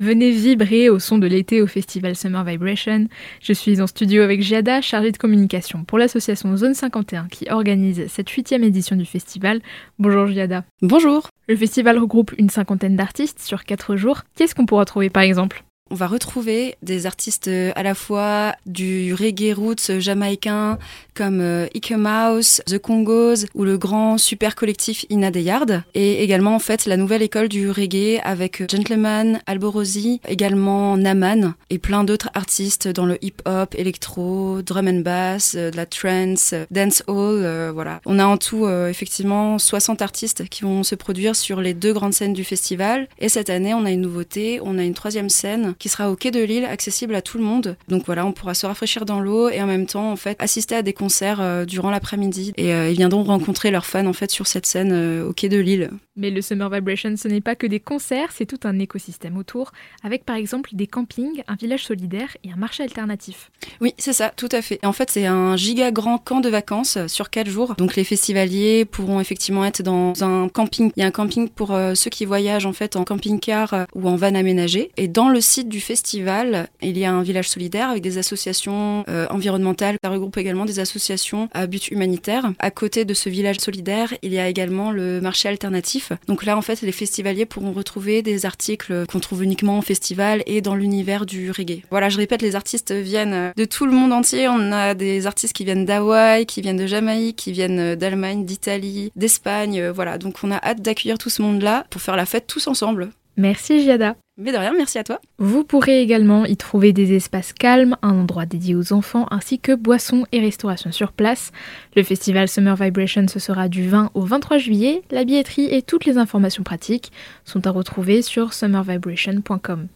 Venez vibrer au son de l'été au festival Summer Vibration. Je suis en studio avec Giada, chargée de communication pour l'association Zone 51 qui organise cette huitième édition du festival. Bonjour Giada. Bonjour. Le festival regroupe une cinquantaine d'artistes sur quatre jours. Qu'est-ce qu'on pourra trouver par exemple? On va retrouver des artistes euh, à la fois du reggae roots jamaïcain comme euh, Ike Mouse, The Congos ou le grand super collectif Ina Yard et également en fait la nouvelle école du reggae avec Gentleman, Alborosi, également Naman et plein d'autres artistes dans le hip-hop, électro, drum and bass, euh, de la trance, dance hall, voilà. On a en tout effectivement 60 artistes qui vont se produire sur les deux grandes scènes du festival et cette année on a une nouveauté, on a une troisième scène qui sera au quai de l'île, accessible à tout le monde. Donc voilà, on pourra se rafraîchir dans l'eau et en même temps, en fait, assister à des concerts euh, durant l'après-midi. Et euh, ils viendront rencontrer leurs fans, en fait, sur cette scène euh, au quai de l'île. Mais le Summer Vibration, ce n'est pas que des concerts, c'est tout un écosystème autour, avec par exemple des campings, un village solidaire et un marché alternatif. Oui, c'est ça, tout à fait. En fait, c'est un giga grand camp de vacances sur quatre jours. Donc les festivaliers pourront effectivement être dans un camping. Il y a un camping pour ceux qui voyagent en fait en camping-car ou en van aménagé. Et dans le site du festival, il y a un village solidaire avec des associations euh, environnementales. Ça regroupe également des associations à but humanitaire. À côté de ce village solidaire, il y a également le marché alternatif. Donc là, en fait, les festivaliers pourront retrouver des articles qu'on trouve uniquement au festival et dans l'univers du reggae. Voilà, je répète, les artistes viennent de tout le monde entier. On a des artistes qui viennent d'Hawaï, qui viennent de Jamaïque, qui viennent d'Allemagne, d'Italie, d'Espagne. Voilà, donc on a hâte d'accueillir tout ce monde-là pour faire la fête tous ensemble. Merci Giada. Mais de rien, merci à toi. Vous pourrez également y trouver des espaces calmes, un endroit dédié aux enfants, ainsi que boissons et restauration sur place. Le festival Summer Vibration ce sera du 20 au 23 juillet. La billetterie et toutes les informations pratiques sont à retrouver sur summervibration.com.